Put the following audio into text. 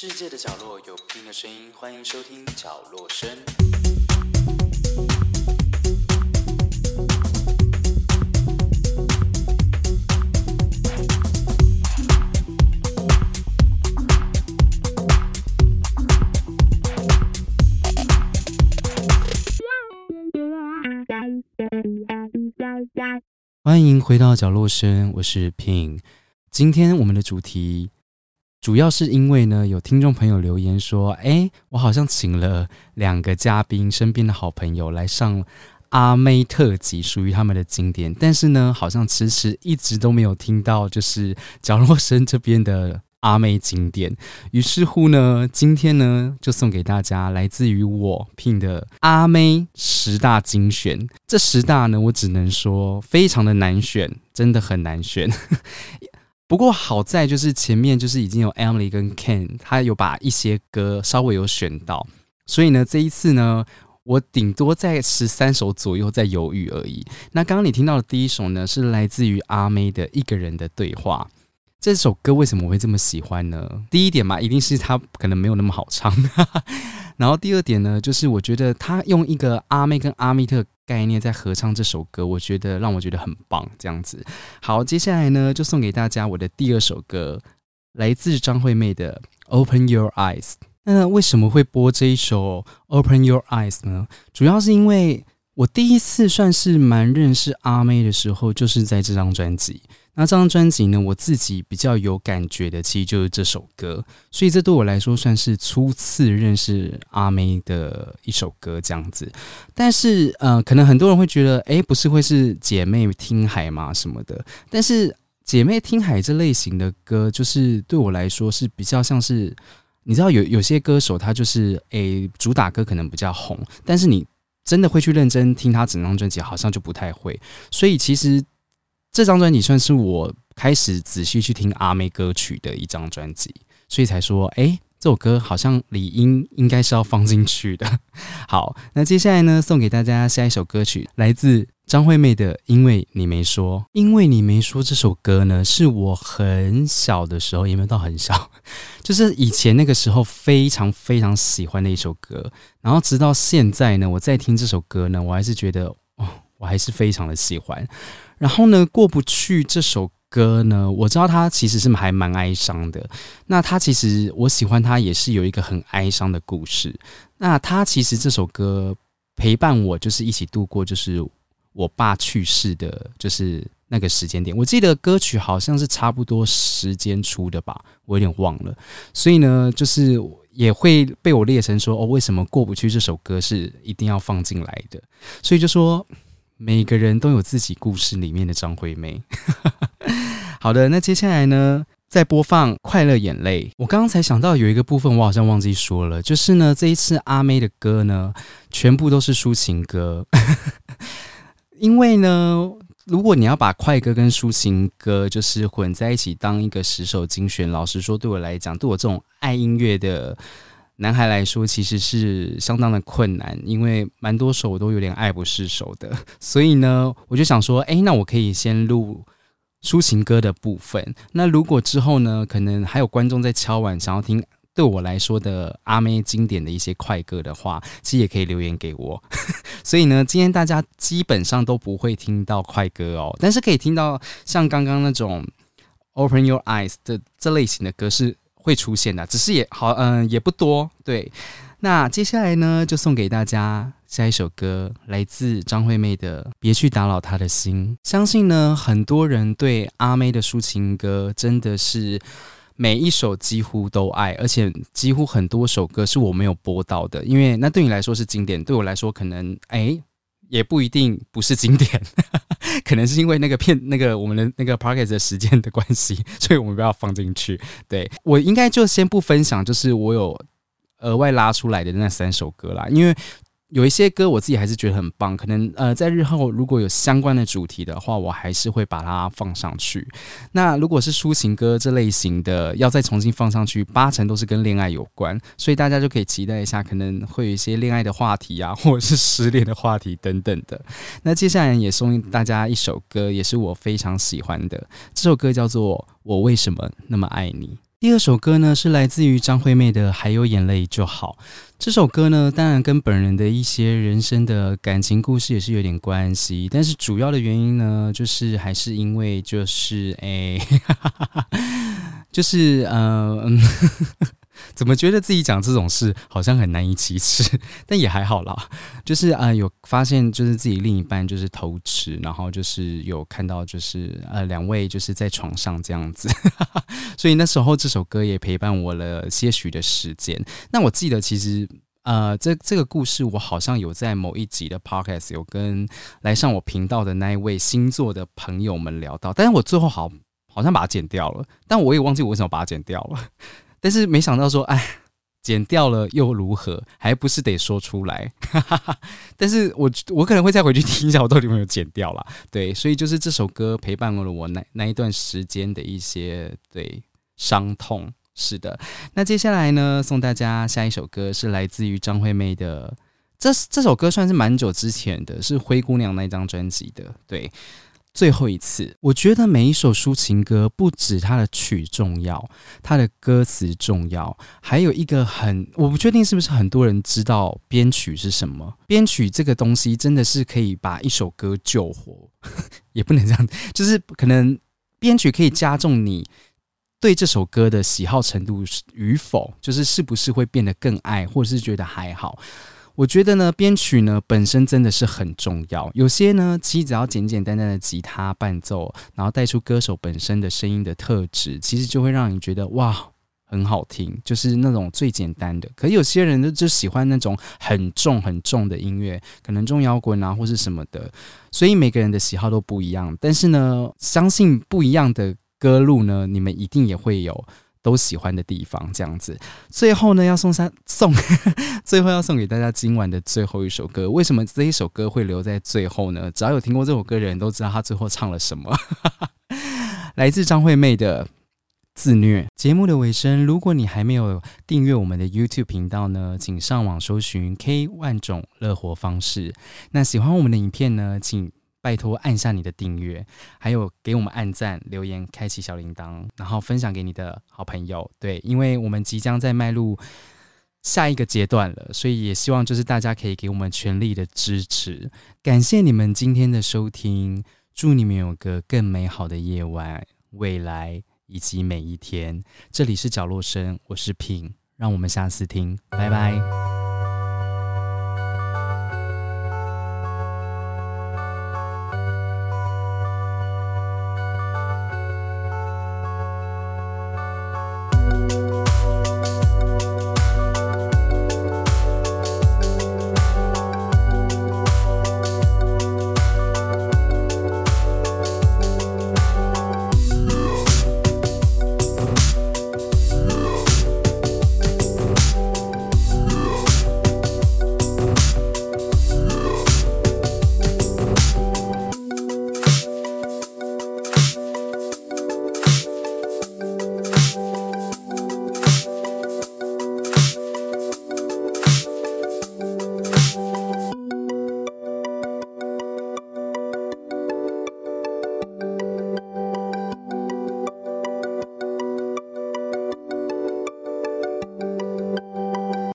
世界的角落有不同的声音，欢迎收听角落声。欢迎回到角落声，我是 Pin。今天我们的主题主要是因为呢，有听众朋友留言说：“哎，我好像请了两个嘉宾，身边的好朋友来上阿妹特辑，属于他们的经典。但是呢，好像迟迟一直都没有听到，就是角落声这边的阿妹经典。于是乎呢，今天呢，就送给大家来自于我聘的阿妹十大精选。这十大呢，我只能说非常的难选，真的很难选。”不过好在就是前面就是已经有 Emily 跟 Ken，他有把一些歌稍微有选到，所以呢这一次呢，我顶多在十三首左右在犹豫而已。那刚刚你听到的第一首呢，是来自于阿妹的一个人的对话。这首歌为什么我会这么喜欢呢？第一点嘛，一定是它可能没有那么好唱。然后第二点呢，就是我觉得他用一个阿妹跟阿密特。概念在合唱这首歌，我觉得让我觉得很棒。这样子，好，接下来呢，就送给大家我的第二首歌，来自张惠妹的《Open Your Eyes》。那为什么会播这一首《Open Your Eyes》呢？主要是因为我第一次算是蛮认识阿妹的时候，就是在这张专辑。那这张专辑呢，我自己比较有感觉的，其实就是这首歌，所以这对我来说算是初次认识阿妹的一首歌这样子。但是，呃，可能很多人会觉得，哎，不是会是姐妹听海吗什么的？但是，姐妹听海这类型的歌，就是对我来说是比较像是，你知道，有有些歌手他就是，哎，主打歌可能比较红，但是你真的会去认真听他整张专辑，好像就不太会。所以，其实。这张专辑算是我开始仔细去听阿妹歌曲的一张专辑，所以才说，哎，这首歌好像理应应该是要放进去的。好，那接下来呢，送给大家下一首歌曲，来自张惠妹的《因为你没说》。因为你没说这首歌呢，是我很小的时候，也没有到很小，就是以前那个时候非常非常喜欢的一首歌。然后直到现在呢，我在听这首歌呢，我还是觉得，哦，我还是非常的喜欢。然后呢，过不去这首歌呢，我知道他其实是还蛮哀伤的。那他其实我喜欢他，也是有一个很哀伤的故事。那他其实这首歌陪伴我，就是一起度过，就是我爸去世的，就是那个时间点。我记得歌曲好像是差不多时间出的吧，我有点忘了。所以呢，就是也会被我列成说，哦，为什么过不去这首歌是一定要放进来的？所以就说。每个人都有自己故事里面的张惠妹。好的，那接下来呢，再播放《快乐眼泪》。我刚刚才想到有一个部分，我好像忘记说了，就是呢，这一次阿妹的歌呢，全部都是抒情歌。因为呢，如果你要把快歌跟抒情歌就是混在一起当一个十首精选，老实说，对我来讲，对我这种爱音乐的。男孩来说，其实是相当的困难，因为蛮多首我都有点爱不释手的。所以呢，我就想说，哎，那我可以先录抒情歌的部分。那如果之后呢，可能还有观众在敲碗想要听对我来说的阿妹经典的一些快歌的话，其实也可以留言给我。所以呢，今天大家基本上都不会听到快歌哦，但是可以听到像刚刚那种 Open Your Eyes 的这类型的歌是。会出现的，只是也好，嗯，也不多。对，那接下来呢，就送给大家下一首歌，来自张惠妹的《别去打扰他的心》。相信呢，很多人对阿妹的抒情歌真的是每一首几乎都爱，而且几乎很多首歌是我没有播到的，因为那对你来说是经典，对我来说可能哎。也不一定不是经典，可能是因为那个片那个我们的那个 p o c k e t 的时间的关系，所以我们不要放进去。对我应该就先不分享，就是我有额外拉出来的那三首歌啦，因为。有一些歌我自己还是觉得很棒，可能呃在日后如果有相关的主题的话，我还是会把它放上去。那如果是抒情歌这类型的，要再重新放上去，八成都是跟恋爱有关，所以大家就可以期待一下，可能会有一些恋爱的话题啊，或者是失恋的话题等等的。那接下来也送大家一首歌，也是我非常喜欢的，这首歌叫做《我为什么那么爱你》。第二首歌呢是来自于张惠妹的《还有眼泪就好》。这首歌呢，当然跟本人的一些人生的感情故事也是有点关系，但是主要的原因呢，就是还是因为就是哎，就是呃。怎么觉得自己讲这种事好像很难以启齿？但也还好啦，就是啊，有发现就是自己另一半就是偷吃，然后就是有看到就是呃两位就是在床上这样子，所以那时候这首歌也陪伴我了些许的时间。那我记得其实呃这这个故事我好像有在某一集的 podcast 有跟来上我频道的那一位星座的朋友们聊到，但是我最后好好像把它剪掉了，但我也忘记我为什么把它剪掉了。但是没想到说，哎，剪掉了又如何？还不是得说出来。但是我我可能会再回去听一下，我到底有没有剪掉了。对，所以就是这首歌陪伴了我那那一段时间的一些对伤痛。是的，那接下来呢，送大家下一首歌是来自于张惠妹的，这这首歌算是蛮久之前的，是《灰姑娘》那张专辑的。对。最后一次，我觉得每一首抒情歌不止它的曲重要，它的歌词重要，还有一个很，我不确定是不是很多人知道编曲是什么。编曲这个东西真的是可以把一首歌救活，也不能这样，就是可能编曲可以加重你对这首歌的喜好程度与否，就是是不是会变得更爱，或者是觉得还好。我觉得呢，编曲呢本身真的是很重要。有些呢，其实只要简简单单的吉他伴奏，然后带出歌手本身的声音的特质，其实就会让你觉得哇，很好听。就是那种最简单的。可有些人呢，就喜欢那种很重很重的音乐，可能重摇滚啊，或是什么的。所以每个人的喜好都不一样。但是呢，相信不一样的歌路呢，你们一定也会有。都喜欢的地方，这样子。最后呢，要送三送，最后要送给大家今晚的最后一首歌。为什么这一首歌会留在最后呢？只要有听过这首歌的人都知道，他最后唱了什么。来自张惠妹的《自虐》。节目的尾声，如果你还没有订阅我们的 YouTube 频道呢，请上网搜寻 K 万种乐活方式。那喜欢我们的影片呢，请。拜托按下你的订阅，还有给我们按赞、留言、开启小铃铛，然后分享给你的好朋友。对，因为我们即将在迈入下一个阶段了，所以也希望就是大家可以给我们全力的支持。感谢你们今天的收听，祝你们有个更美好的夜晚、未来以及每一天。这里是角落声，我是平，让我们下次听，拜拜。